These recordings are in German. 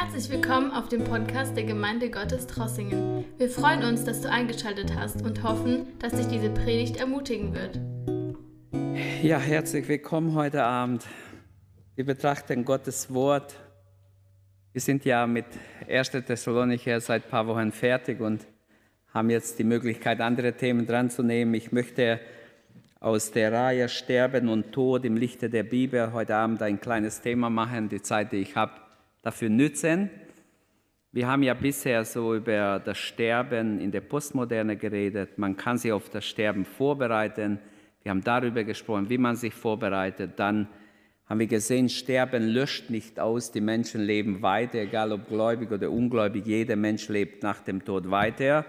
Herzlich willkommen auf dem Podcast der Gemeinde Gottes Trossingen. Wir freuen uns, dass du eingeschaltet hast und hoffen, dass dich diese Predigt ermutigen wird. Ja, herzlich willkommen heute Abend. Wir betrachten Gottes Wort. Wir sind ja mit 1. Thessalonicher seit ein paar Wochen fertig und haben jetzt die Möglichkeit, andere Themen dran zu nehmen. Ich möchte aus der Reihe Sterben und Tod im Lichte der Bibel heute Abend ein kleines Thema machen. Die Zeit, die ich habe, dafür nützen. Wir haben ja bisher so über das Sterben in der Postmoderne geredet. Man kann sich auf das Sterben vorbereiten. Wir haben darüber gesprochen, wie man sich vorbereitet. Dann haben wir gesehen, Sterben löscht nicht aus. Die Menschen leben weiter, egal ob gläubig oder ungläubig. Jeder Mensch lebt nach dem Tod weiter.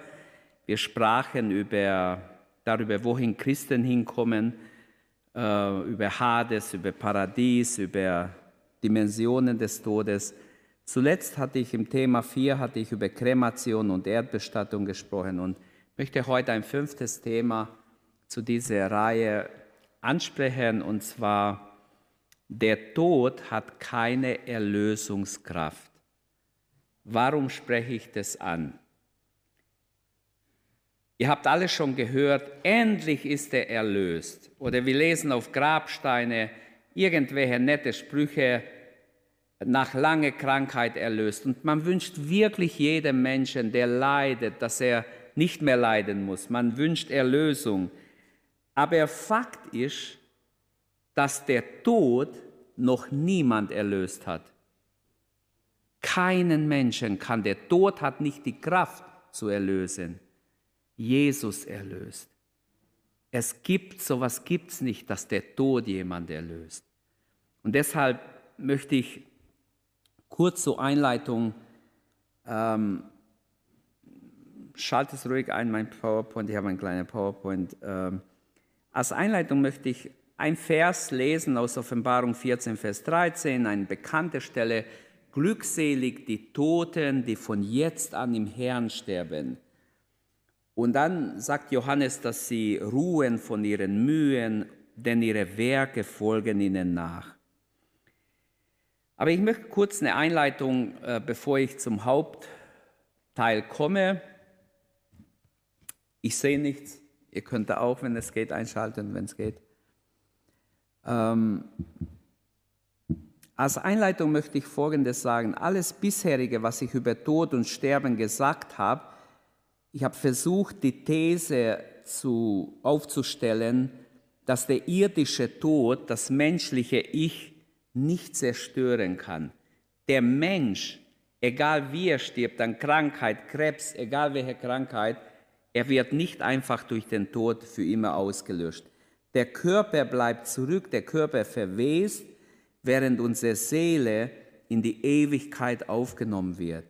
Wir sprachen über, darüber, wohin Christen hinkommen, äh, über Hades, über Paradies, über Dimensionen des Todes. Zuletzt hatte ich im Thema 4 hatte ich über Kremation und Erdbestattung gesprochen und möchte heute ein fünftes Thema zu dieser Reihe ansprechen und zwar der Tod hat keine Erlösungskraft. Warum spreche ich das an? Ihr habt alle schon gehört, endlich ist er erlöst. Oder wir lesen auf Grabsteine, irgendwelche nette Sprüche nach langer Krankheit erlöst. Und man wünscht wirklich jedem Menschen, der leidet, dass er nicht mehr leiden muss. Man wünscht Erlösung. Aber Fakt ist, dass der Tod noch niemand erlöst hat. Keinen Menschen kann. Der Tod hat nicht die Kraft zu erlösen. Jesus erlöst. Es gibt, sowas gibt es nicht, dass der Tod jemand erlöst. Und deshalb möchte ich kurz zur Einleitung, ähm, schalte es ruhig ein, mein PowerPoint, ich habe ein kleiner PowerPoint. Ähm, als Einleitung möchte ich ein Vers lesen aus Offenbarung 14, Vers 13, eine bekannte Stelle. Glückselig die Toten, die von jetzt an im Herrn sterben. Und dann sagt Johannes, dass sie ruhen von ihren Mühen, denn ihre Werke folgen ihnen nach. Aber ich möchte kurz eine Einleitung, äh, bevor ich zum Hauptteil komme. Ich sehe nichts. Ihr könnt da auch, wenn es geht, einschalten, wenn es geht. Ähm, als Einleitung möchte ich Folgendes sagen. Alles bisherige, was ich über Tod und Sterben gesagt habe, ich habe versucht, die These zu, aufzustellen, dass der irdische Tod das menschliche Ich nicht zerstören kann. Der Mensch, egal wie er stirbt, an Krankheit, Krebs, egal welche Krankheit, er wird nicht einfach durch den Tod für immer ausgelöscht. Der Körper bleibt zurück, der Körper verwest, während unsere Seele in die Ewigkeit aufgenommen wird.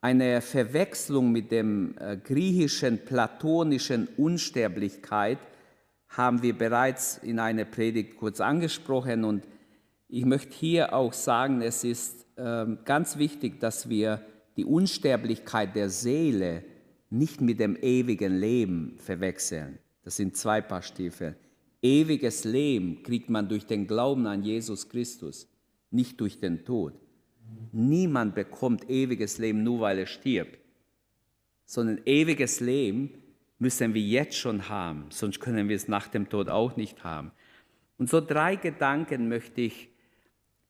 Eine Verwechslung mit dem äh, griechischen platonischen Unsterblichkeit haben wir bereits in einer Predigt kurz angesprochen und ich möchte hier auch sagen, es ist ähm, ganz wichtig, dass wir die Unsterblichkeit der Seele nicht mit dem ewigen Leben verwechseln. Das sind zwei Paar Stiefel. Ewiges Leben kriegt man durch den Glauben an Jesus Christus, nicht durch den Tod. Niemand bekommt ewiges Leben nur, weil er stirbt, sondern ewiges Leben müssen wir jetzt schon haben, sonst können wir es nach dem Tod auch nicht haben. Und so drei Gedanken möchte ich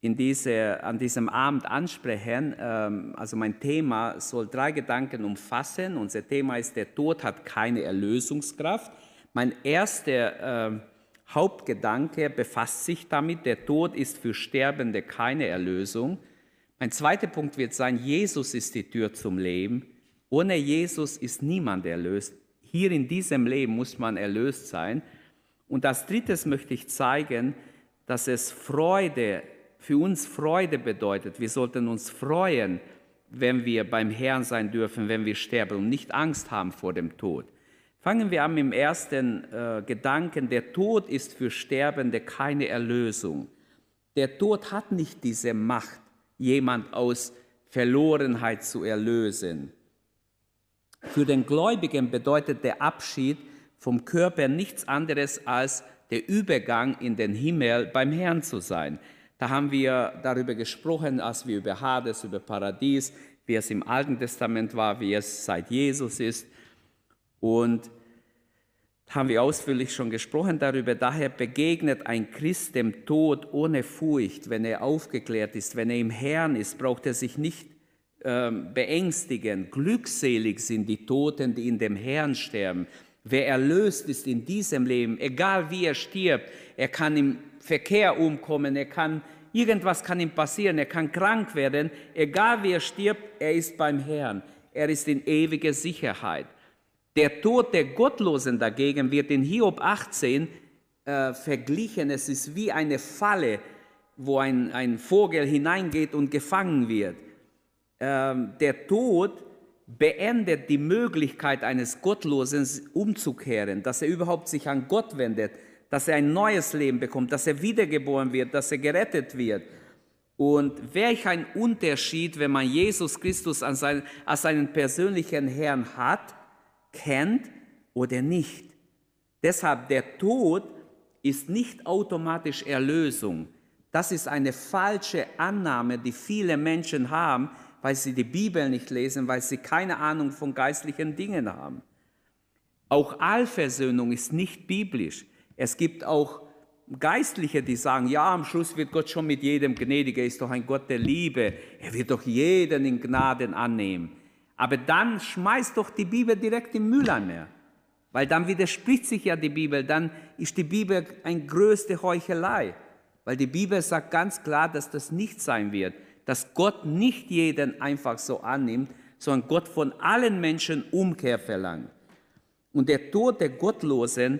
in diese, an diesem Abend ansprechen. Ähm, also mein Thema soll drei Gedanken umfassen. Unser Thema ist, der Tod hat keine Erlösungskraft. Mein erster äh, Hauptgedanke befasst sich damit, der Tod ist für Sterbende keine Erlösung. Mein zweiter Punkt wird sein, Jesus ist die Tür zum Leben. Ohne Jesus ist niemand erlöst. Hier in diesem Leben muss man erlöst sein. Und als drittes möchte ich zeigen, dass es Freude für uns Freude bedeutet. Wir sollten uns freuen, wenn wir beim Herrn sein dürfen, wenn wir sterben und nicht Angst haben vor dem Tod. Fangen wir an mit dem ersten äh, Gedanken. Der Tod ist für Sterbende keine Erlösung. Der Tod hat nicht diese Macht, jemand aus Verlorenheit zu erlösen. Für den Gläubigen bedeutet der Abschied vom Körper nichts anderes als der Übergang in den Himmel beim Herrn zu sein. Da haben wir darüber gesprochen, als wir über Hades, über Paradies, wie es im Alten Testament war, wie es seit Jesus ist. Und haben wir ausführlich schon gesprochen darüber. Daher begegnet ein Christ dem Tod ohne Furcht, wenn er aufgeklärt ist, wenn er im Herrn ist, braucht er sich nicht äh, beängstigen. Glückselig sind die Toten, die in dem Herrn sterben. Wer erlöst ist in diesem Leben, egal wie er stirbt, er kann im Verkehr umkommen, er kann irgendwas kann ihm passieren, er kann krank werden, egal wie er stirbt, er ist beim Herrn. Er ist in ewiger Sicherheit. Der Tod der Gottlosen dagegen wird in Hiob 18 äh, verglichen. Es ist wie eine Falle, wo ein, ein Vogel hineingeht und gefangen wird. Ähm, der Tod beendet die Möglichkeit eines Gottlosen umzukehren, dass er überhaupt sich an Gott wendet, dass er ein neues Leben bekommt, dass er wiedergeboren wird, dass er gerettet wird. Und welch ein Unterschied, wenn man Jesus Christus als seinen, als seinen persönlichen Herrn hat, kennt oder nicht. Deshalb der Tod ist nicht automatisch Erlösung. Das ist eine falsche Annahme, die viele Menschen haben, weil sie die Bibel nicht lesen, weil sie keine Ahnung von geistlichen Dingen haben. Auch Allversöhnung ist nicht biblisch. Es gibt auch Geistliche, die sagen, ja, am Schluss wird Gott schon mit jedem gnädig, er ist doch ein Gott der Liebe, er wird doch jeden in Gnaden annehmen. Aber dann schmeißt doch die Bibel direkt im Mülleimer, weil dann widerspricht sich ja die Bibel, dann ist die Bibel eine größte Heuchelei, weil die Bibel sagt ganz klar, dass das nicht sein wird, dass Gott nicht jeden einfach so annimmt, sondern Gott von allen Menschen Umkehr verlangt. Und der Tod der Gottlosen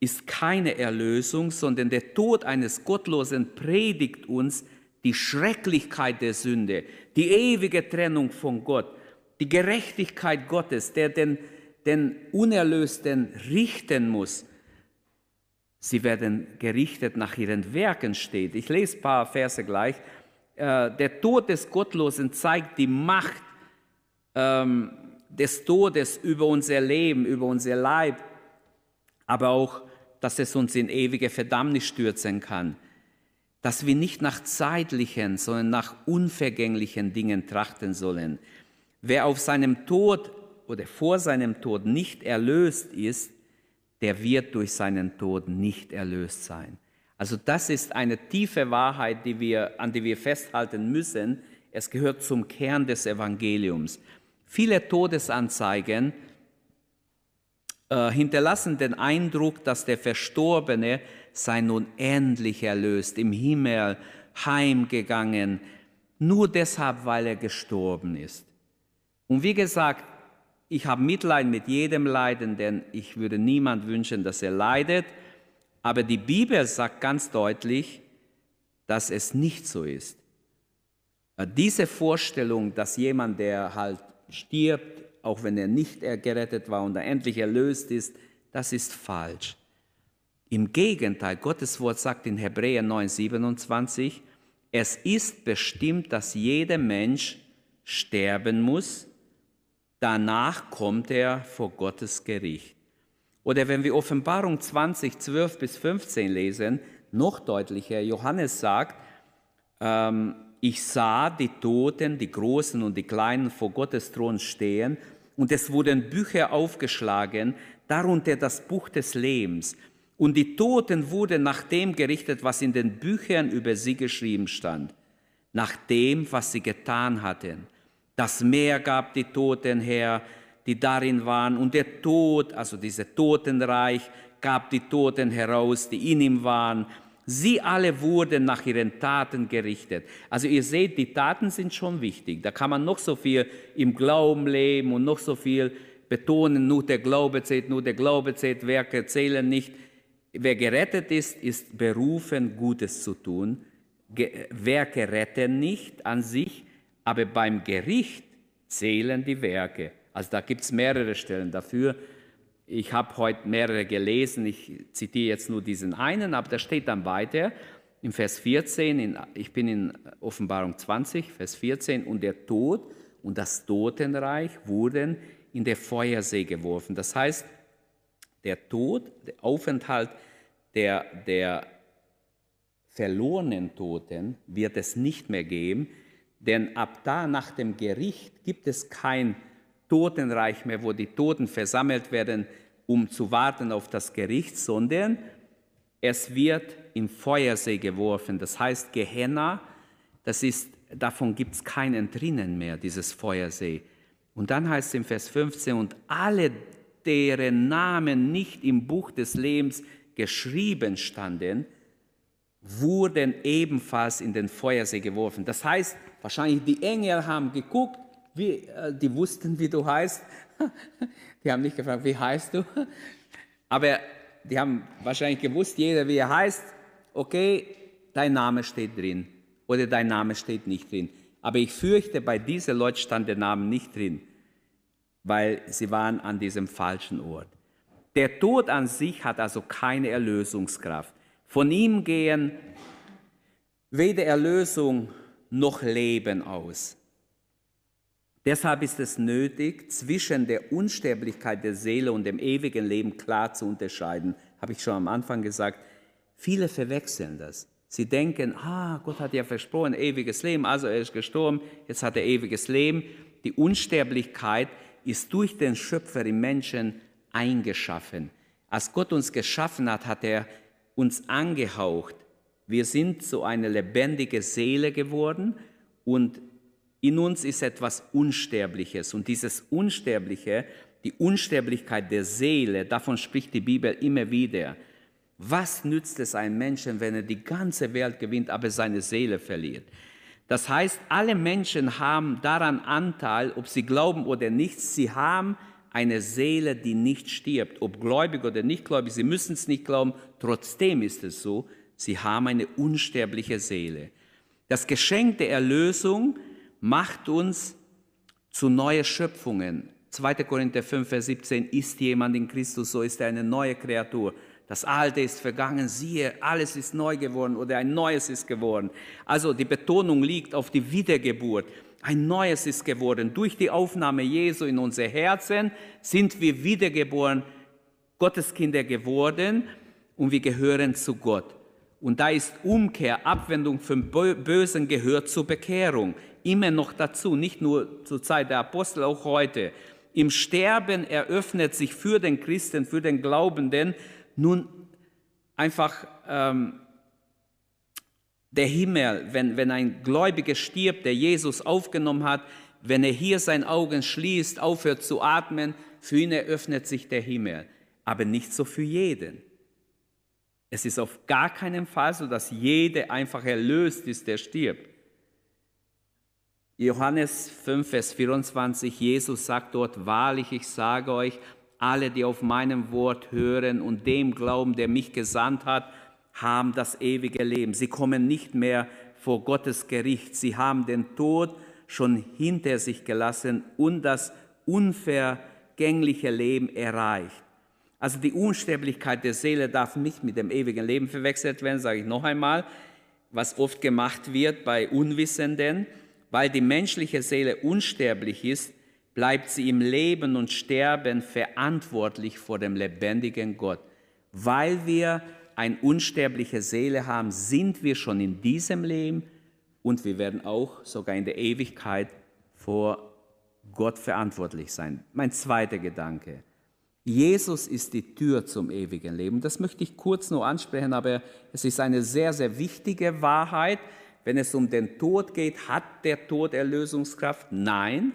ist keine Erlösung, sondern der Tod eines Gottlosen predigt uns die Schrecklichkeit der Sünde, die ewige Trennung von Gott, die Gerechtigkeit Gottes, der den, den Unerlösten richten muss. Sie werden gerichtet nach ihren Werken steht. Ich lese ein paar Verse gleich. Äh, der Tod des Gottlosen zeigt die Macht ähm, des Todes über unser Leben, über unser Leib, aber auch dass es uns in ewige Verdammnis stürzen kann, dass wir nicht nach zeitlichen, sondern nach unvergänglichen Dingen trachten sollen. Wer auf seinem Tod oder vor seinem Tod nicht erlöst ist, der wird durch seinen Tod nicht erlöst sein. Also das ist eine tiefe Wahrheit, die wir, an die wir festhalten müssen. Es gehört zum Kern des Evangeliums. Viele Todesanzeigen äh, hinterlassen den Eindruck, dass der Verstorbene sei nun endlich erlöst, im Himmel heimgegangen, nur deshalb, weil er gestorben ist. Und wie gesagt, ich habe Mitleid mit jedem Leiden, denn ich würde niemand wünschen, dass er leidet. Aber die Bibel sagt ganz deutlich, dass es nicht so ist. Äh, diese Vorstellung, dass jemand, der halt stirbt, auch wenn er nicht gerettet war und er endlich erlöst ist, das ist falsch. Im Gegenteil, Gottes Wort sagt in Hebräer 9, 27, es ist bestimmt, dass jeder Mensch sterben muss, danach kommt er vor Gottes Gericht. Oder wenn wir Offenbarung 20, 12 bis 15 lesen, noch deutlicher, Johannes sagt, ähm, ich sah die Toten, die Großen und die Kleinen vor Gottes Thron stehen und es wurden Bücher aufgeschlagen, darunter das Buch des Lebens. Und die Toten wurden nach dem gerichtet, was in den Büchern über sie geschrieben stand, nach dem, was sie getan hatten. Das Meer gab die Toten her, die darin waren, und der Tod, also dieses Totenreich, gab die Toten heraus, die in ihm waren. Sie alle wurden nach ihren Taten gerichtet. Also ihr seht, die Taten sind schon wichtig. Da kann man noch so viel im Glauben leben und noch so viel betonen, nur der Glaube zählt, nur der Glaube zählt, Werke zählen nicht. Wer gerettet ist, ist berufen, Gutes zu tun. Werke retten nicht an sich, aber beim Gericht zählen die Werke. Also da gibt es mehrere Stellen dafür. Ich habe heute mehrere gelesen, ich zitiere jetzt nur diesen einen, aber da steht dann weiter im Vers 14, in, ich bin in Offenbarung 20, Vers 14, und der Tod und das Totenreich wurden in der Feuersee geworfen. Das heißt, der Tod, der Aufenthalt der, der verlorenen Toten wird es nicht mehr geben, denn ab da nach dem Gericht gibt es kein Totenreich mehr, wo die Toten versammelt werden, um zu warten auf das Gericht, sondern es wird im Feuersee geworfen. Das heißt, Gehenna, das ist, davon gibt es kein Entrinnen mehr, dieses Feuersee. Und dann heißt es im Vers 15, und alle, deren Namen nicht im Buch des Lebens geschrieben standen, wurden ebenfalls in den Feuersee geworfen. Das heißt, wahrscheinlich die Engel haben geguckt, wie, äh, die wussten, wie du heißt. Die haben nicht gefragt, wie heißt du? Aber die haben wahrscheinlich gewusst, jeder, wie er heißt. Okay, dein Name steht drin oder dein Name steht nicht drin. Aber ich fürchte, bei diesen Leuten stand der Name nicht drin, weil sie waren an diesem falschen Ort. Der Tod an sich hat also keine Erlösungskraft. Von ihm gehen weder Erlösung noch Leben aus. Deshalb ist es nötig, zwischen der Unsterblichkeit der Seele und dem ewigen Leben klar zu unterscheiden. Habe ich schon am Anfang gesagt. Viele verwechseln das. Sie denken, ah, Gott hat ja versprochen, ewiges Leben, also er ist gestorben, jetzt hat er ewiges Leben. Die Unsterblichkeit ist durch den Schöpfer im Menschen eingeschaffen. Als Gott uns geschaffen hat, hat er uns angehaucht. Wir sind so eine lebendige Seele geworden und in uns ist etwas Unsterbliches. Und dieses Unsterbliche, die Unsterblichkeit der Seele, davon spricht die Bibel immer wieder. Was nützt es einem Menschen, wenn er die ganze Welt gewinnt, aber seine Seele verliert? Das heißt, alle Menschen haben daran Anteil, ob sie glauben oder nicht. Sie haben eine Seele, die nicht stirbt, ob gläubig oder nicht gläubig. Sie müssen es nicht glauben. Trotzdem ist es so, sie haben eine unsterbliche Seele. Das Geschenk der Erlösung macht uns zu neuen Schöpfungen. 2. Korinther 5, Vers 17, ist jemand in Christus, so ist er eine neue Kreatur. Das Alte ist vergangen, siehe, alles ist neu geworden oder ein Neues ist geworden. Also die Betonung liegt auf die Wiedergeburt. Ein Neues ist geworden. Durch die Aufnahme Jesu in unser Herzen sind wir wiedergeboren, Gotteskinder geworden und wir gehören zu Gott. Und da ist Umkehr, Abwendung vom Bösen gehört zur Bekehrung immer noch dazu, nicht nur zur Zeit der Apostel, auch heute. Im Sterben eröffnet sich für den Christen, für den Glaubenden nun einfach ähm, der Himmel, wenn, wenn ein Gläubiger stirbt, der Jesus aufgenommen hat, wenn er hier sein Augen schließt, aufhört zu atmen, für ihn eröffnet sich der Himmel. Aber nicht so für jeden. Es ist auf gar keinen Fall so, dass jeder einfach erlöst ist, der stirbt. Johannes 5, Vers 24, Jesus sagt dort, wahrlich, ich sage euch, alle, die auf meinem Wort hören und dem glauben, der mich gesandt hat, haben das ewige Leben. Sie kommen nicht mehr vor Gottes Gericht. Sie haben den Tod schon hinter sich gelassen und das unvergängliche Leben erreicht. Also die Unsterblichkeit der Seele darf nicht mit dem ewigen Leben verwechselt werden, sage ich noch einmal, was oft gemacht wird bei Unwissenden. Weil die menschliche Seele unsterblich ist, bleibt sie im Leben und Sterben verantwortlich vor dem lebendigen Gott. Weil wir eine unsterbliche Seele haben, sind wir schon in diesem Leben und wir werden auch sogar in der Ewigkeit vor Gott verantwortlich sein. Mein zweiter Gedanke. Jesus ist die Tür zum ewigen Leben. Das möchte ich kurz nur ansprechen, aber es ist eine sehr, sehr wichtige Wahrheit. Wenn es um den Tod geht, hat der Tod Erlösungskraft? Nein.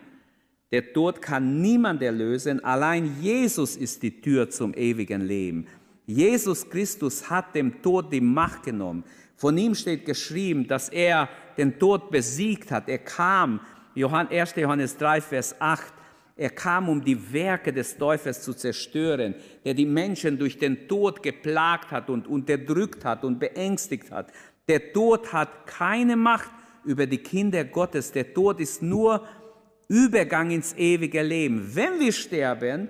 Der Tod kann niemand erlösen. Allein Jesus ist die Tür zum ewigen Leben. Jesus Christus hat dem Tod die Macht genommen. Von ihm steht geschrieben, dass er den Tod besiegt hat. Er kam, 1. Johannes 3, Vers 8, er kam, um die Werke des Teufels zu zerstören, der die Menschen durch den Tod geplagt hat und unterdrückt hat und beängstigt hat. Der Tod hat keine Macht über die Kinder Gottes. Der Tod ist nur Übergang ins ewige Leben. Wenn wir sterben,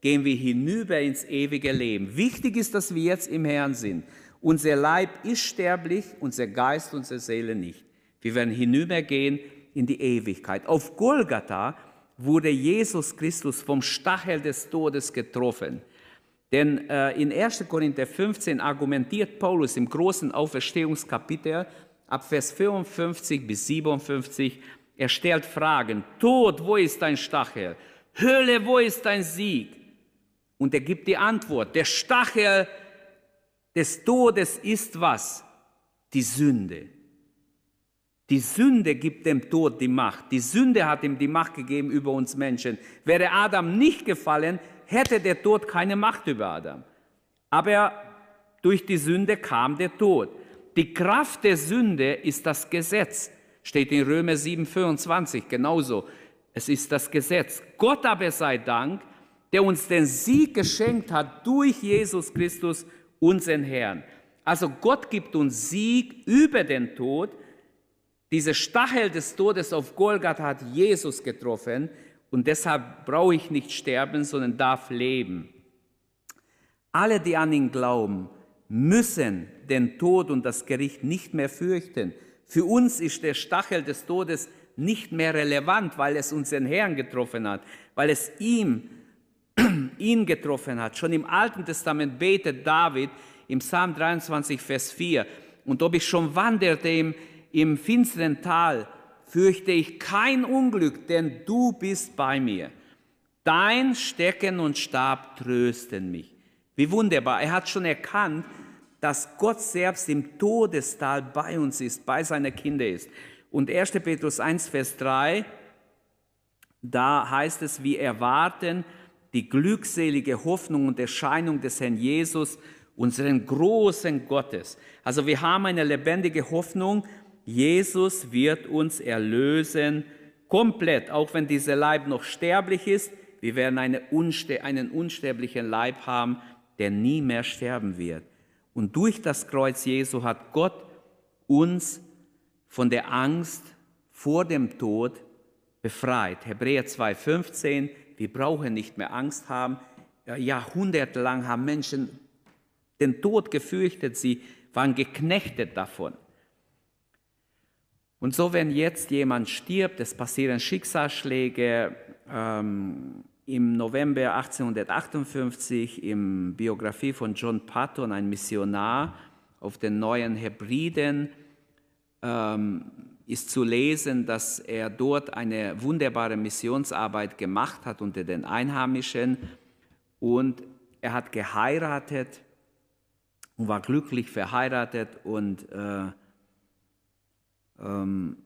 gehen wir hinüber ins ewige Leben. Wichtig ist, dass wir jetzt im Herrn sind. Unser Leib ist sterblich, unser Geist, unsere Seele nicht. Wir werden hinübergehen in die Ewigkeit. Auf Golgatha wurde Jesus Christus vom Stachel des Todes getroffen. Denn äh, in 1. Korinther 15 argumentiert Paulus im großen Auferstehungskapitel ab Vers 55 bis 57, er stellt Fragen, Tod, wo ist dein Stachel? Hölle, wo ist dein Sieg? Und er gibt die Antwort, der Stachel des Todes ist was? Die Sünde. Die Sünde gibt dem Tod die Macht. Die Sünde hat ihm die Macht gegeben über uns Menschen. Wäre Adam nicht gefallen, hätte der Tod keine Macht über Adam. Aber durch die Sünde kam der Tod. Die Kraft der Sünde ist das Gesetz. Steht in Römer 7, 25 genauso. Es ist das Gesetz. Gott aber sei Dank, der uns den Sieg geschenkt hat durch Jesus Christus, unseren Herrn. Also Gott gibt uns Sieg über den Tod. Diese Stachel des Todes auf Golgatha hat Jesus getroffen und deshalb brauche ich nicht sterben, sondern darf leben. Alle, die an ihn glauben, müssen den Tod und das Gericht nicht mehr fürchten. Für uns ist der Stachel des Todes nicht mehr relevant, weil es unseren Herrn getroffen hat, weil es ihm, ihn getroffen hat. Schon im Alten Testament betet David im Psalm 23, Vers 4, und ob ich schon wanderte im, im finsteren Tal, fürchte ich kein Unglück, denn du bist bei mir. Dein Stecken und Stab trösten mich. Wie wunderbar. Er hat schon erkannt, dass Gott selbst im Todestal bei uns ist, bei seinen Kindern ist. Und 1. Petrus 1, Vers 3, da heißt es, wir erwarten die glückselige Hoffnung und Erscheinung des Herrn Jesus, unseren großen Gottes. Also wir haben eine lebendige Hoffnung Jesus wird uns erlösen, komplett, auch wenn dieser Leib noch sterblich ist. Wir werden eine unste einen unsterblichen Leib haben, der nie mehr sterben wird. Und durch das Kreuz Jesu hat Gott uns von der Angst vor dem Tod befreit. Hebräer 2,15, wir brauchen nicht mehr Angst haben. Jahrhundertelang haben Menschen den Tod gefürchtet, sie waren geknechtet davon. Und so, wenn jetzt jemand stirbt, es passieren Schicksalsschläge, ähm, im November 1858 im Biografie von John Patton, ein Missionar auf den neuen Hebriden, ähm, ist zu lesen, dass er dort eine wunderbare Missionsarbeit gemacht hat unter den Einheimischen. Und er hat geheiratet und war glücklich verheiratet und äh, ähm,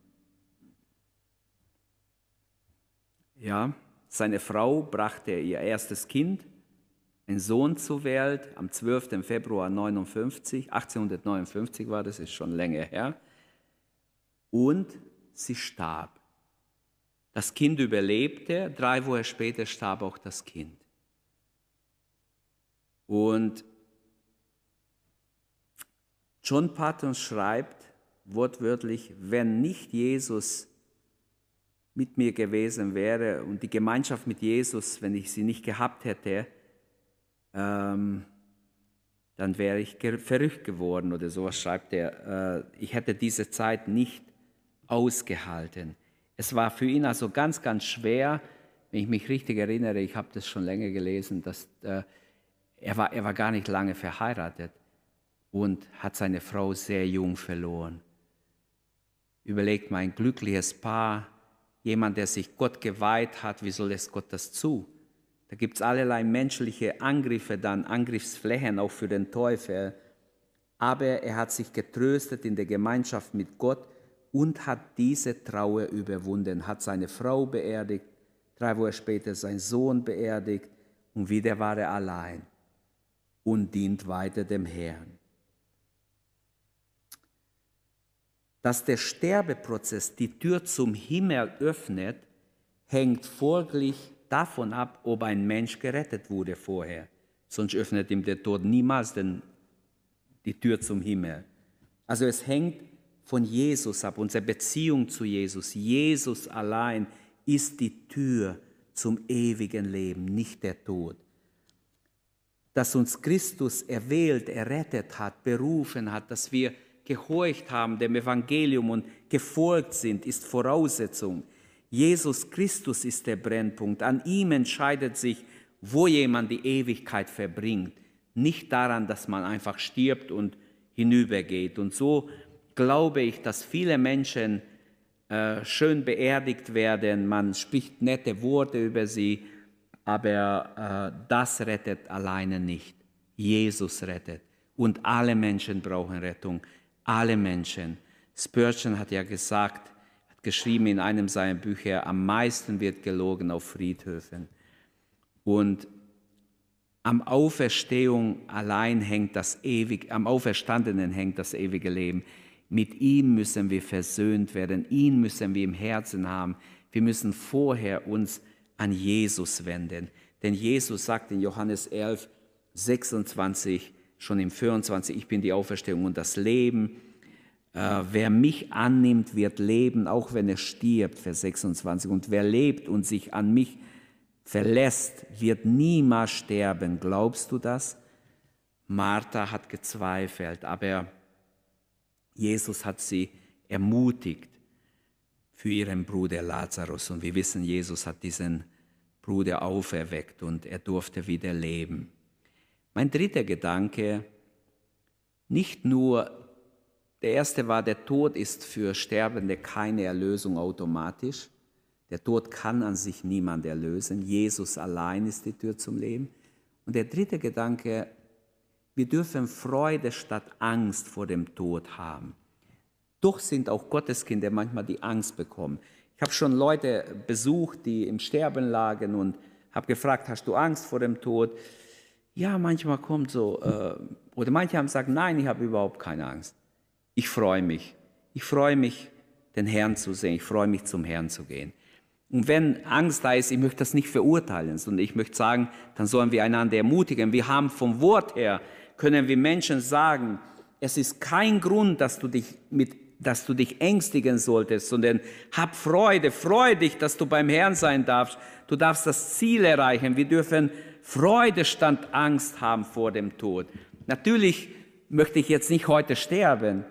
ja, seine Frau brachte ihr erstes Kind, einen Sohn zur Welt, am 12. Februar 59, 1859 war das, ist schon länger her. Und sie starb. Das Kind überlebte, drei Wochen später starb auch das Kind. Und John Patton schreibt, wortwörtlich, wenn nicht Jesus mit mir gewesen wäre und die Gemeinschaft mit Jesus, wenn ich sie nicht gehabt hätte, ähm, dann wäre ich verrückt geworden oder sowas schreibt er. Äh, ich hätte diese Zeit nicht ausgehalten. Es war für ihn also ganz, ganz schwer, wenn ich mich richtig erinnere, ich habe das schon länger gelesen, dass äh, er, war, er war gar nicht lange verheiratet und hat seine Frau sehr jung verloren. Überlegt mal, ein glückliches Paar, jemand, der sich Gott geweiht hat, wie soll es Gott das zu? Da gibt es allerlei menschliche Angriffe, dann Angriffsflächen auch für den Teufel. Aber er hat sich getröstet in der Gemeinschaft mit Gott und hat diese Trauer überwunden, hat seine Frau beerdigt, drei Wochen später seinen Sohn beerdigt und wieder war er allein und dient weiter dem Herrn. Dass der Sterbeprozess die Tür zum Himmel öffnet, hängt folglich davon ab, ob ein Mensch gerettet wurde vorher. Sonst öffnet ihm der Tod niemals den, die Tür zum Himmel. Also es hängt von Jesus ab, unsere Beziehung zu Jesus. Jesus allein ist die Tür zum ewigen Leben, nicht der Tod. Dass uns Christus erwählt, errettet hat, berufen hat, dass wir gehorcht haben dem Evangelium und gefolgt sind, ist Voraussetzung. Jesus Christus ist der Brennpunkt. An ihm entscheidet sich, wo jemand die Ewigkeit verbringt, nicht daran, dass man einfach stirbt und hinübergeht. Und so glaube ich, dass viele Menschen äh, schön beerdigt werden, man spricht nette Worte über sie, aber äh, das rettet alleine nicht. Jesus rettet. Und alle Menschen brauchen Rettung. Alle Menschen. Spurgeon hat ja gesagt, hat geschrieben in einem seiner Bücher, am meisten wird gelogen auf Friedhöfen. Und am Auferstehung allein hängt das ewig, am Auferstandenen hängt das ewige Leben. Mit ihm müssen wir versöhnt werden, ihn müssen wir im Herzen haben. Wir müssen vorher uns an Jesus wenden. Denn Jesus sagt in Johannes 11, 26, schon im 24, ich bin die Auferstehung und das Leben. Äh, wer mich annimmt, wird leben, auch wenn er stirbt, Vers 26. Und wer lebt und sich an mich verlässt, wird niemals sterben. Glaubst du das? Martha hat gezweifelt, aber Jesus hat sie ermutigt für ihren Bruder Lazarus. Und wir wissen, Jesus hat diesen Bruder auferweckt und er durfte wieder leben. Mein dritter Gedanke, nicht nur, der erste war, der Tod ist für Sterbende keine Erlösung automatisch. Der Tod kann an sich niemand erlösen. Jesus allein ist die Tür zum Leben. Und der dritte Gedanke, wir dürfen Freude statt Angst vor dem Tod haben. Doch sind auch Gotteskinder manchmal die Angst bekommen. Ich habe schon Leute besucht, die im Sterben lagen und habe gefragt, hast du Angst vor dem Tod? Ja, manchmal kommt so, äh, oder manche haben gesagt, nein, ich habe überhaupt keine Angst. Ich freue mich. Ich freue mich, den Herrn zu sehen. Ich freue mich, zum Herrn zu gehen. Und wenn Angst da ist, ich möchte das nicht verurteilen, sondern ich möchte sagen, dann sollen wir einander ermutigen. Wir haben vom Wort her, können wir Menschen sagen, es ist kein Grund, dass du dich mit dass du dich ängstigen solltest, sondern hab Freude, freu dich, dass du beim Herrn sein darfst. Du darfst das Ziel erreichen. Wir dürfen Freude statt Angst haben vor dem Tod. Natürlich möchte ich jetzt nicht heute sterben,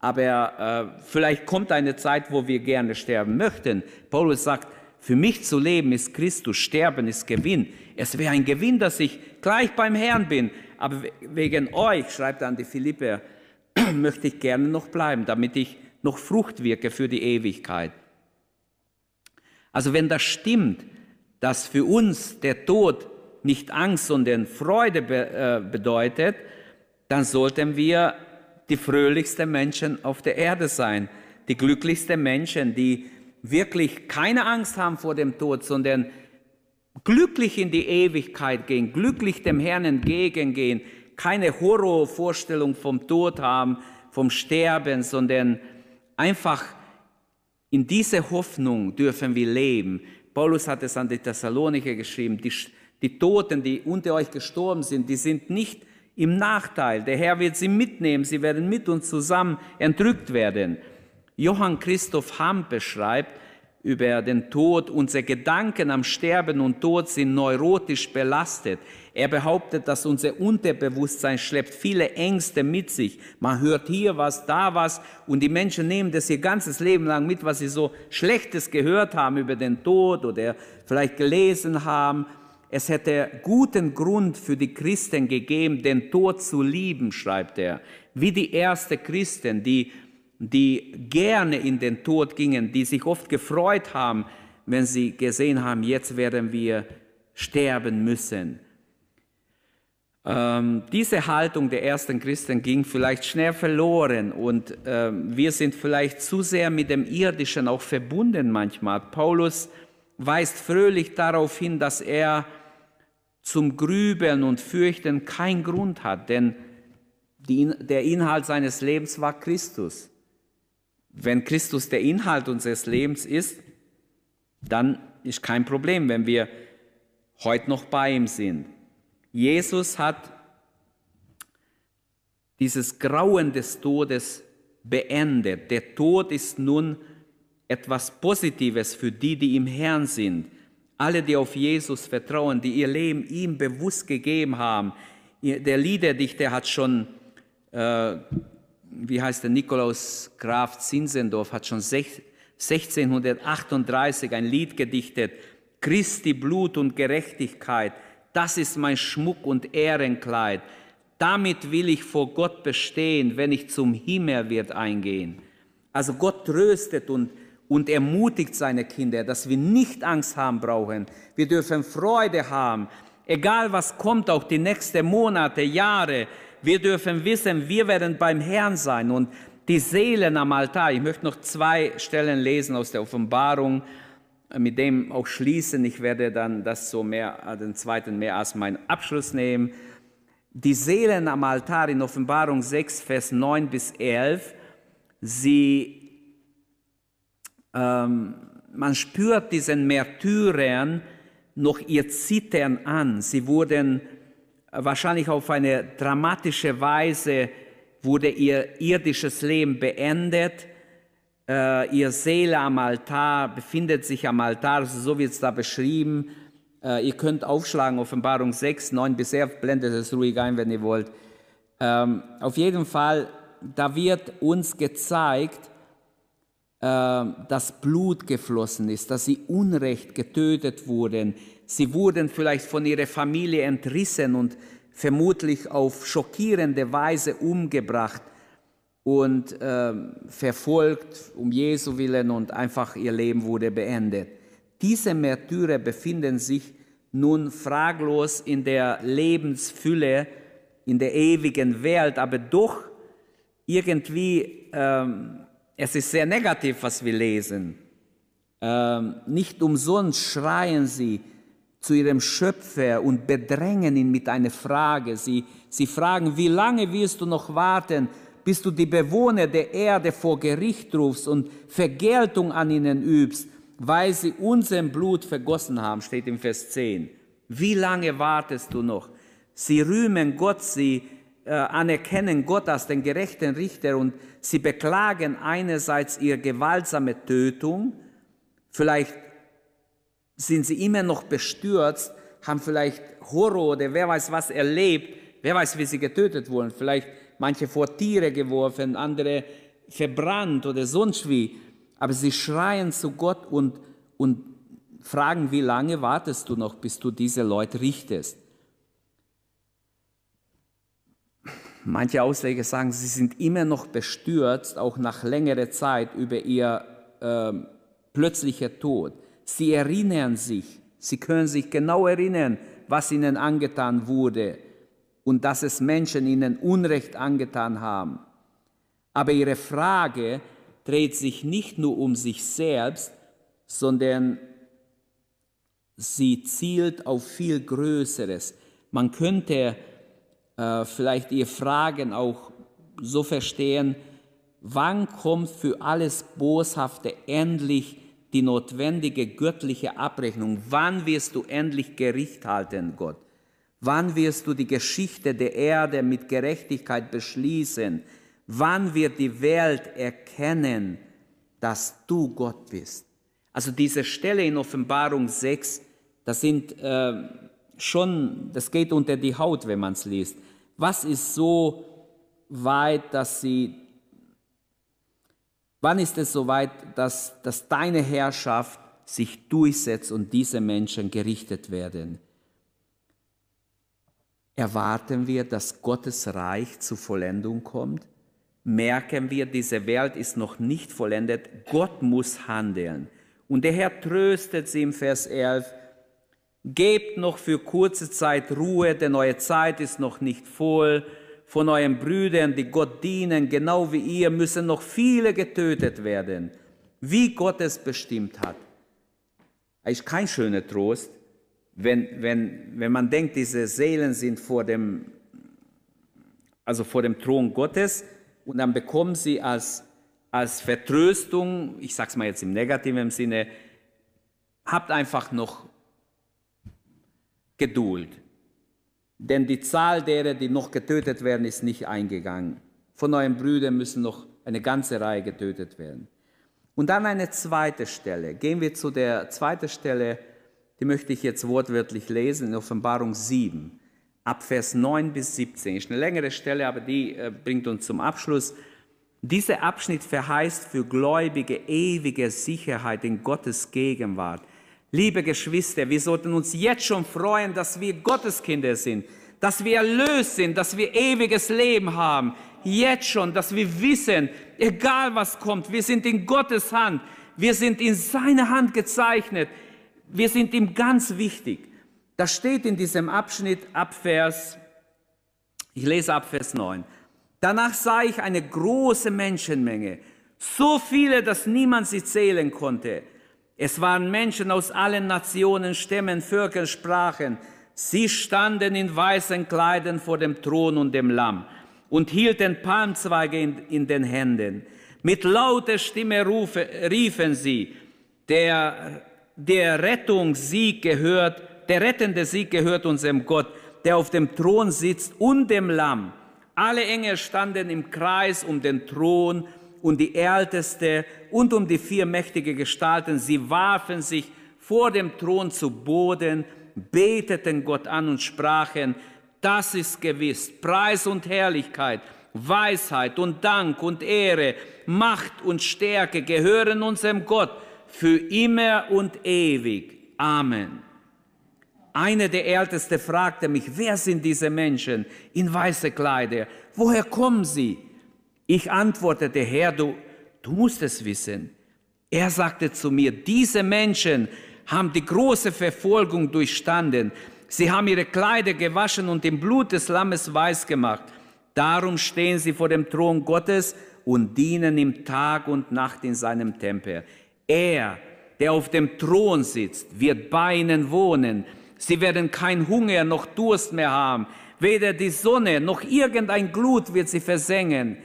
aber äh, vielleicht kommt eine Zeit, wo wir gerne sterben möchten. Paulus sagt, für mich zu leben ist Christus, sterben ist Gewinn. Es wäre ein Gewinn, dass ich gleich beim Herrn bin. Aber wegen euch, schreibt er an die Philipper, möchte ich gerne noch bleiben, damit ich noch Frucht wirke für die Ewigkeit. Also wenn das stimmt, dass für uns der Tod nicht Angst, sondern Freude be äh, bedeutet, dann sollten wir die fröhlichsten Menschen auf der Erde sein, die glücklichsten Menschen, die wirklich keine Angst haben vor dem Tod, sondern glücklich in die Ewigkeit gehen, glücklich dem Herrn entgegengehen, keine Horrorvorstellung vom Tod haben, vom Sterben, sondern einfach in dieser Hoffnung dürfen wir leben. Paulus hat es an die Thessaloniker geschrieben, die, die Toten, die unter euch gestorben sind, die sind nicht im Nachteil. Der Herr wird sie mitnehmen, sie werden mit uns zusammen entrückt werden. Johann Christoph Hamm beschreibt, über den Tod. Unsere Gedanken am Sterben und Tod sind neurotisch belastet. Er behauptet, dass unser Unterbewusstsein schleppt viele Ängste mit sich. Man hört hier was, da was und die Menschen nehmen das ihr ganzes Leben lang mit, was sie so Schlechtes gehört haben über den Tod oder vielleicht gelesen haben. Es hätte guten Grund für die Christen gegeben, den Tod zu lieben, schreibt er. Wie die ersten Christen, die die gerne in den Tod gingen, die sich oft gefreut haben, wenn sie gesehen haben, jetzt werden wir sterben müssen. Ähm, diese Haltung der ersten Christen ging vielleicht schnell verloren und ähm, wir sind vielleicht zu sehr mit dem Irdischen auch verbunden manchmal. Paulus weist fröhlich darauf hin, dass er zum Grübeln und Fürchten keinen Grund hat, denn die, der Inhalt seines Lebens war Christus. Wenn Christus der Inhalt unseres Lebens ist, dann ist kein Problem, wenn wir heute noch bei ihm sind. Jesus hat dieses Grauen des Todes beendet. Der Tod ist nun etwas Positives für die, die im Herrn sind. Alle, die auf Jesus vertrauen, die ihr Leben ihm bewusst gegeben haben. Der Liederdichter hat schon äh, wie heißt der, Nikolaus Graf Zinzendorf hat schon 1638 ein Lied gedichtet, Christi Blut und Gerechtigkeit das ist mein Schmuck und Ehrenkleid. Damit will ich vor Gott bestehen, wenn ich zum Himmel wird eingehen. Also Gott tröstet und, und ermutigt seine Kinder, dass wir nicht Angst haben brauchen. Wir dürfen Freude haben, egal was kommt, auch die nächsten Monate, Jahre. Wir dürfen wissen, wir werden beim Herrn sein und die Seelen am Altar. Ich möchte noch zwei Stellen lesen aus der Offenbarung, mit dem auch schließen. Ich werde dann das so mehr, den zweiten mehr als meinen Abschluss nehmen. Die Seelen am Altar in Offenbarung 6, Vers 9 bis 11, sie, ähm, man spürt diesen Märtyrern noch ihr Zittern an. Sie wurden wahrscheinlich auf eine dramatische Weise wurde ihr irdisches Leben beendet. Äh, ihr Seele am Altar befindet sich am Altar, so wird es da beschrieben. Äh, ihr könnt aufschlagen, Offenbarung 6, 9 bis 11, blendet es ruhig ein, wenn ihr wollt. Ähm, auf jeden Fall, da wird uns gezeigt, äh, dass Blut geflossen ist, dass sie unrecht getötet wurden. Sie wurden vielleicht von ihrer Familie entrissen und vermutlich auf schockierende Weise umgebracht und äh, verfolgt um Jesu willen und einfach ihr Leben wurde beendet. Diese Märtyrer befinden sich nun fraglos in der Lebensfülle, in der ewigen Welt, aber doch irgendwie, ähm, es ist sehr negativ, was wir lesen. Ähm, nicht umsonst schreien sie, zu ihrem Schöpfer und bedrängen ihn mit einer Frage. Sie, sie fragen, wie lange wirst du noch warten, bis du die Bewohner der Erde vor Gericht rufst und Vergeltung an ihnen übst, weil sie unser Blut vergossen haben, steht im Vers 10. Wie lange wartest du noch? Sie rühmen Gott, sie anerkennen Gott als den gerechten Richter und sie beklagen einerseits ihre gewaltsame Tötung, vielleicht sind sie immer noch bestürzt, haben vielleicht Horror oder wer weiß was erlebt, wer weiß, wie sie getötet wurden, vielleicht manche vor Tiere geworfen, andere verbrannt oder sonst wie. Aber sie schreien zu Gott und, und fragen, wie lange wartest du noch, bis du diese Leute richtest? Manche Ausleger sagen, sie sind immer noch bestürzt, auch nach längerer Zeit, über ihr äh, plötzlicher Tod. Sie erinnern sich, sie können sich genau erinnern, was ihnen angetan wurde und dass es Menschen ihnen Unrecht angetan haben. Aber ihre Frage dreht sich nicht nur um sich selbst, sondern sie zielt auf viel Größeres. Man könnte äh, vielleicht ihr Fragen auch so verstehen, wann kommt für alles Boshafte endlich die notwendige göttliche Abrechnung. Wann wirst du endlich Gericht halten, Gott? Wann wirst du die Geschichte der Erde mit Gerechtigkeit beschließen? Wann wird die Welt erkennen, dass du Gott bist? Also diese Stelle in Offenbarung 6, das sind äh, schon, das geht unter die Haut, wenn man es liest. Was ist so weit, dass sie Wann ist es soweit, dass, dass deine Herrschaft sich durchsetzt und diese Menschen gerichtet werden? Erwarten wir, dass Gottes Reich zur Vollendung kommt? Merken wir, diese Welt ist noch nicht vollendet, Gott muss handeln. Und der Herr tröstet sie im Vers 11, Gebt noch für kurze Zeit Ruhe, denn eure Zeit ist noch nicht voll von euren Brüdern, die Gott dienen, genau wie ihr, müssen noch viele getötet werden, wie Gott es bestimmt hat. Es ist kein schöner Trost, wenn, wenn, wenn man denkt, diese Seelen sind vor dem, also vor dem Thron Gottes und dann bekommen sie als, als Vertröstung, ich sage es mal jetzt im negativen Sinne, habt einfach noch Geduld denn die Zahl derer, die noch getötet werden, ist nicht eingegangen. Von euren Brüdern müssen noch eine ganze Reihe getötet werden. Und dann eine zweite Stelle. Gehen wir zu der zweiten Stelle, die möchte ich jetzt wortwörtlich lesen, in Offenbarung 7, ab Vers 9 bis 17. Ist eine längere Stelle, aber die äh, bringt uns zum Abschluss. Dieser Abschnitt verheißt für Gläubige ewige Sicherheit in Gottes Gegenwart. Liebe Geschwister, wir sollten uns jetzt schon freuen, dass wir Gotteskinder sind, dass wir erlöst sind, dass wir ewiges Leben haben. Jetzt schon, dass wir wissen, egal was kommt, wir sind in Gottes Hand, wir sind in seine Hand gezeichnet, wir sind ihm ganz wichtig. Das steht in diesem Abschnitt ab Vers, ich lese ab Vers 9. Danach sah ich eine große Menschenmenge, so viele, dass niemand sie zählen konnte. Es waren Menschen aus allen Nationen, Stämmen, Völkern, Sprachen. Sie standen in weißen Kleidern vor dem Thron und dem Lamm und hielten Palmzweige in, in den Händen. Mit lauter Stimme rufe, riefen sie, der, der Rettungssieg gehört, der rettende Sieg gehört unserem Gott, der auf dem Thron sitzt und dem Lamm. Alle Engel standen im Kreis um den Thron und die Älteste und um die vier mächtige Gestalten. Sie warfen sich vor dem Thron zu Boden, beteten Gott an und sprachen, das ist gewiss, Preis und Herrlichkeit, Weisheit und Dank und Ehre, Macht und Stärke gehören unserem Gott für immer und ewig. Amen. Einer der Ältesten fragte mich, wer sind diese Menschen in weiße Kleider? Woher kommen sie? Ich antwortete, Herr, du, du musst es wissen. Er sagte zu mir, diese Menschen haben die große Verfolgung durchstanden. Sie haben ihre Kleider gewaschen und im Blut des Lammes weiß gemacht. Darum stehen sie vor dem Thron Gottes und dienen ihm Tag und Nacht in seinem Tempel. Er, der auf dem Thron sitzt, wird bei ihnen wohnen. Sie werden kein Hunger noch Durst mehr haben. Weder die Sonne noch irgendein Glut wird sie versengen.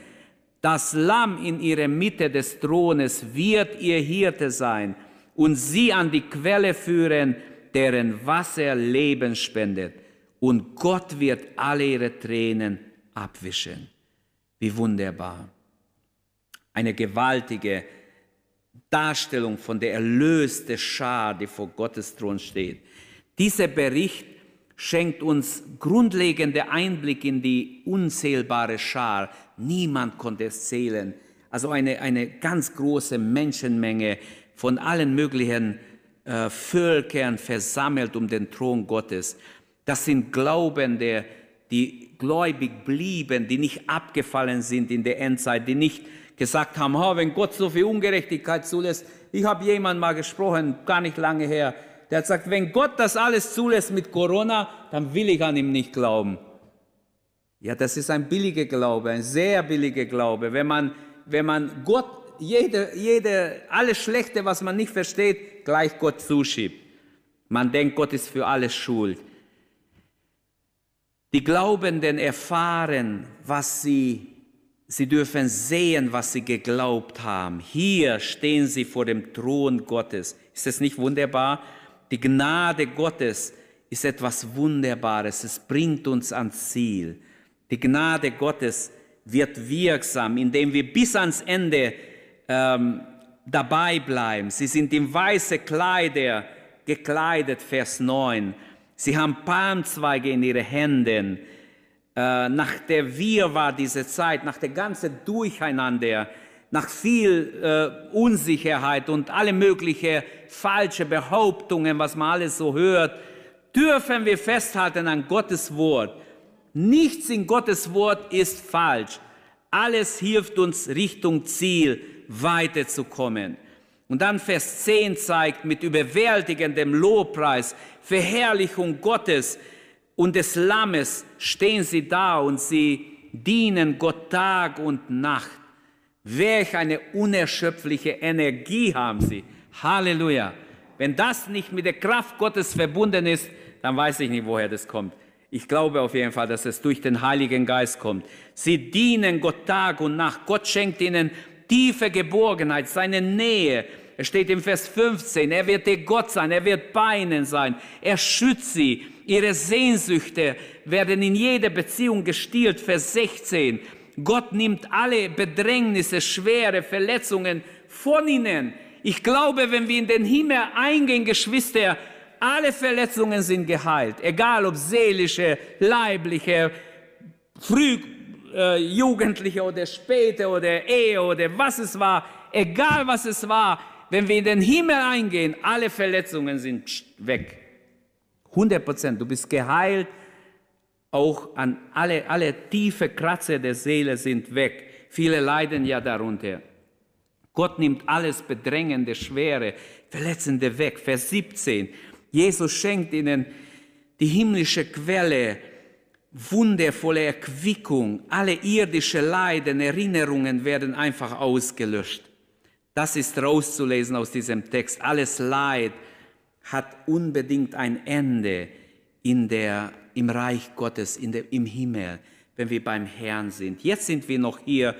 Das Lamm in ihrer Mitte des Thrones wird ihr Hirte sein und sie an die Quelle führen, deren Wasser Leben spendet. Und Gott wird alle ihre Tränen abwischen. Wie wunderbar. Eine gewaltige Darstellung von der erlösten Schar, die vor Gottes Thron steht. Dieser Bericht schenkt uns grundlegende Einblick in die unzählbare Schar. Niemand konnte es zählen. Also eine, eine ganz große Menschenmenge von allen möglichen äh, Völkern versammelt um den Thron Gottes. Das sind Glaubende, die gläubig blieben, die nicht abgefallen sind in der Endzeit, die nicht gesagt haben, oh, wenn Gott so viel Ungerechtigkeit zulässt. Ich habe jemand mal gesprochen, gar nicht lange her, der hat gesagt, wenn Gott das alles zulässt mit Corona, dann will ich an ihm nicht glauben. Ja, das ist ein billiger Glaube, ein sehr billiger Glaube. Wenn man, wenn man Gott jede, jede, alles Schlechte, was man nicht versteht, gleich Gott zuschiebt. Man denkt, Gott ist für alles schuld. Die Glaubenden erfahren, was sie, sie dürfen sehen, was sie geglaubt haben. Hier stehen sie vor dem Thron Gottes. Ist das nicht wunderbar? Die Gnade Gottes ist etwas Wunderbares. Es bringt uns ans Ziel. Die Gnade Gottes wird wirksam, indem wir bis ans Ende ähm, dabei bleiben. Sie sind in weiße Kleider gekleidet, Vers 9. Sie haben Palmzweige in ihren Händen. Äh, nach der Wirrwarr dieser Zeit, nach der ganzen Durcheinander, nach viel äh, Unsicherheit und alle möglichen falsche Behauptungen, was man alles so hört, dürfen wir festhalten an Gottes Wort. Nichts in Gottes Wort ist falsch. Alles hilft uns Richtung Ziel weiterzukommen. Und dann Vers 10 zeigt mit überwältigendem Lobpreis, Verherrlichung Gottes und des Lammes stehen sie da und sie dienen Gott Tag und Nacht. Welch eine unerschöpfliche Energie haben sie. Halleluja. Wenn das nicht mit der Kraft Gottes verbunden ist, dann weiß ich nicht, woher das kommt. Ich glaube auf jeden Fall, dass es durch den Heiligen Geist kommt. Sie dienen Gott Tag und Nacht. Gott schenkt ihnen tiefe Geborgenheit, seine Nähe. Es steht im Vers 15, er wird ihr Gott sein, er wird bei ihnen sein, er schützt sie. Ihre Sehnsüchte werden in jeder Beziehung gestillt. Vers 16, Gott nimmt alle Bedrängnisse, schwere Verletzungen von ihnen. Ich glaube, wenn wir in den Himmel eingehen, Geschwister, alle Verletzungen sind geheilt, egal ob seelische, leibliche, früh äh, Jugendliche oder späte oder Ehe oder was es war, egal was es war, wenn wir in den Himmel eingehen, alle Verletzungen sind weg. 100 Prozent. Du bist geheilt. Auch an alle, alle tiefe Kratzer der Seele sind weg. Viele leiden ja darunter. Gott nimmt alles Bedrängende, Schwere, Verletzende weg. Vers 17. Jesus schenkt ihnen die himmlische Quelle, wundervolle Erquickung. Alle irdische Leiden, Erinnerungen werden einfach ausgelöscht. Das ist rauszulesen aus diesem Text. Alles Leid hat unbedingt ein Ende in der, im Reich Gottes, in der, im Himmel, wenn wir beim Herrn sind. Jetzt sind wir noch hier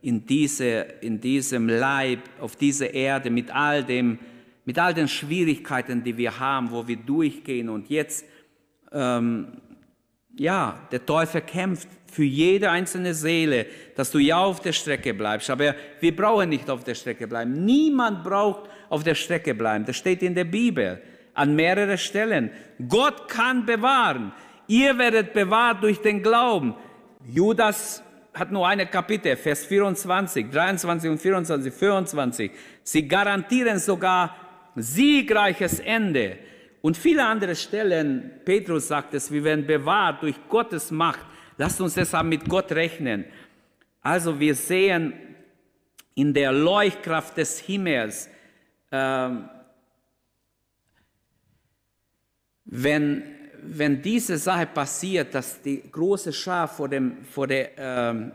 in, diese, in diesem Leib, auf dieser Erde mit all, dem, mit all den Schwierigkeiten, die wir haben, wo wir durchgehen. Und jetzt, ähm, ja, der Teufel kämpft für jede einzelne Seele, dass du ja auf der Strecke bleibst. Aber wir brauchen nicht auf der Strecke bleiben. Niemand braucht auf der Strecke bleiben. Das steht in der Bibel an mehreren Stellen. Gott kann bewahren. Ihr werdet bewahrt durch den Glauben. Judas hat nur eine Kapitel, Vers 24, 23 und 24, 25. Sie garantieren sogar siegreiches Ende. Und viele andere Stellen, Petrus sagt es, wir werden bewahrt durch Gottes Macht. Lasst uns deshalb mit Gott rechnen. Also wir sehen in der Leuchtkraft des Himmels, äh, wenn wenn diese Sache passiert, dass die große Schar vor dem, vor der, äh,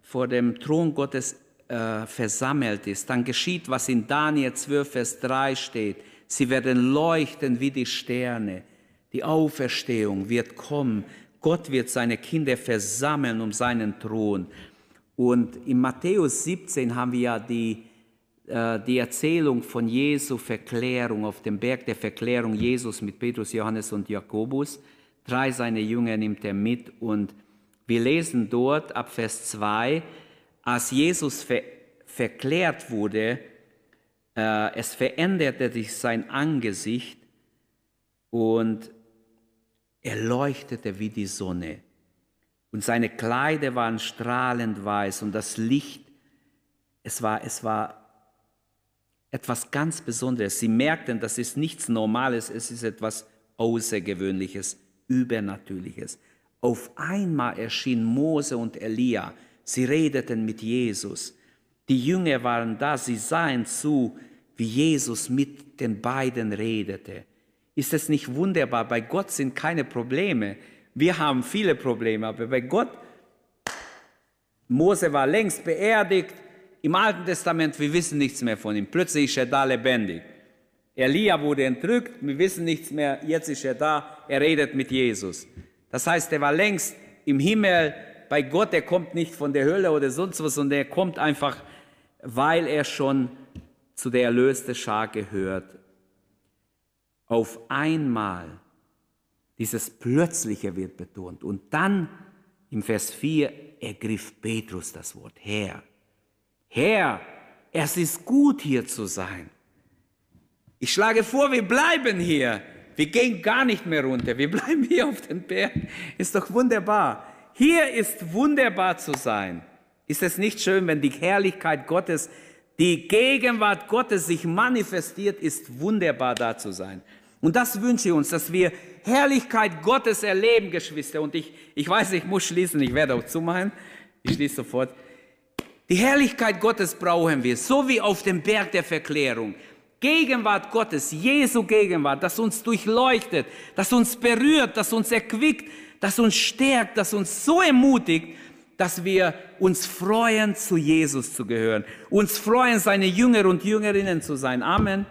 vor dem Thron Gottes äh, versammelt ist, dann geschieht, was in Daniel 12, Vers 3 steht. Sie werden leuchten wie die Sterne. Die Auferstehung wird kommen. Gott wird seine Kinder versammeln um seinen Thron. Und in Matthäus 17 haben wir ja die, äh, die Erzählung von Jesu Verklärung auf dem Berg der Verklärung Jesus mit Petrus, Johannes und Jakobus. Drei seiner Jünger nimmt er mit und wir lesen dort ab Vers 2, als Jesus ver verklärt wurde, äh, es veränderte sich sein Angesicht und er leuchtete wie die Sonne. Und seine Kleider waren strahlend weiß und das Licht, es war, es war etwas ganz Besonderes. Sie merkten, das ist nichts Normales, es ist etwas Außergewöhnliches, Übernatürliches. Auf einmal erschien Mose und Elia. Sie redeten mit Jesus. Die Jünger waren da, sie sahen zu, wie Jesus mit den beiden redete. Ist es nicht wunderbar? Bei Gott sind keine Probleme. Wir haben viele Probleme, aber bei Gott, Mose war längst beerdigt, im Alten Testament, wir wissen nichts mehr von ihm. Plötzlich ist er da lebendig. Elia wurde entrückt, wir wissen nichts mehr, jetzt ist er da, er redet mit Jesus. Das heißt, er war längst im Himmel bei Gott, er kommt nicht von der Hölle oder sonst was, sondern er kommt einfach, weil er schon zu der erlösten Schar gehört. Auf einmal, dieses Plötzliche wird betont. Und dann im Vers 4 ergriff Petrus das Wort, Herr, Herr, es ist gut hier zu sein. Ich schlage vor, wir bleiben hier. Wir gehen gar nicht mehr runter. Wir bleiben hier auf den Berg. Ist doch wunderbar. Hier ist wunderbar zu sein. Ist es nicht schön, wenn die Herrlichkeit Gottes, die Gegenwart Gottes sich manifestiert, ist wunderbar da zu sein. Und das wünsche ich uns, dass wir Herrlichkeit Gottes erleben, Geschwister. Und ich, ich weiß, ich muss schließen, ich werde auch zumachen. Ich schließe sofort. Die Herrlichkeit Gottes brauchen wir, so wie auf dem Berg der Verklärung. Gegenwart Gottes, Jesu Gegenwart, das uns durchleuchtet, das uns berührt, das uns erquickt, das uns stärkt, das uns so ermutigt, dass wir uns freuen, zu Jesus zu gehören, uns freuen, seine Jünger und Jüngerinnen zu sein. Amen.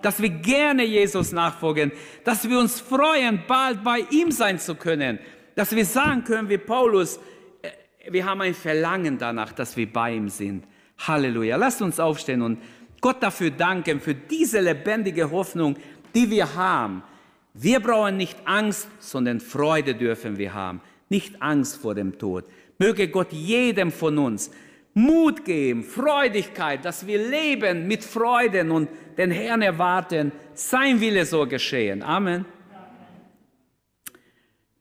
Dass wir gerne Jesus nachfolgen, dass wir uns freuen, bald bei ihm sein zu können, dass wir sagen können wie Paulus, wir haben ein Verlangen danach, dass wir bei ihm sind. Halleluja. Lasst uns aufstehen und Gott dafür danken, für diese lebendige Hoffnung, die wir haben. Wir brauchen nicht Angst, sondern Freude dürfen wir haben. Nicht Angst vor dem Tod. Möge Gott jedem von uns Mut geben, Freudigkeit, dass wir leben mit Freuden und den Herrn erwarten. Sein Wille so geschehen. Amen.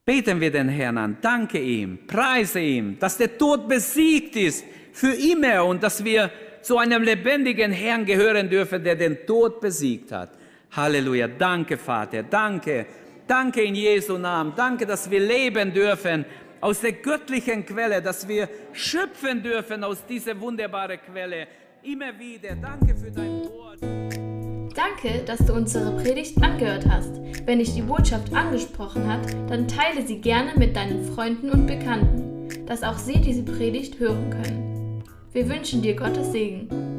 Beten wir den Herrn an, danke ihm, preise ihm, dass der Tod besiegt ist für immer und dass wir zu einem lebendigen Herrn gehören dürfen, der den Tod besiegt hat. Halleluja. Danke, Vater. Danke. Danke in Jesu Namen. Danke, dass wir leben dürfen aus der göttlichen Quelle, dass wir schöpfen dürfen aus dieser wunderbaren Quelle. Immer wieder. Danke für dein Wort. Danke, dass du unsere Predigt angehört hast. Wenn dich die Botschaft angesprochen hat, dann teile sie gerne mit deinen Freunden und Bekannten, dass auch sie diese Predigt hören können. Wir wünschen dir Gottes Segen.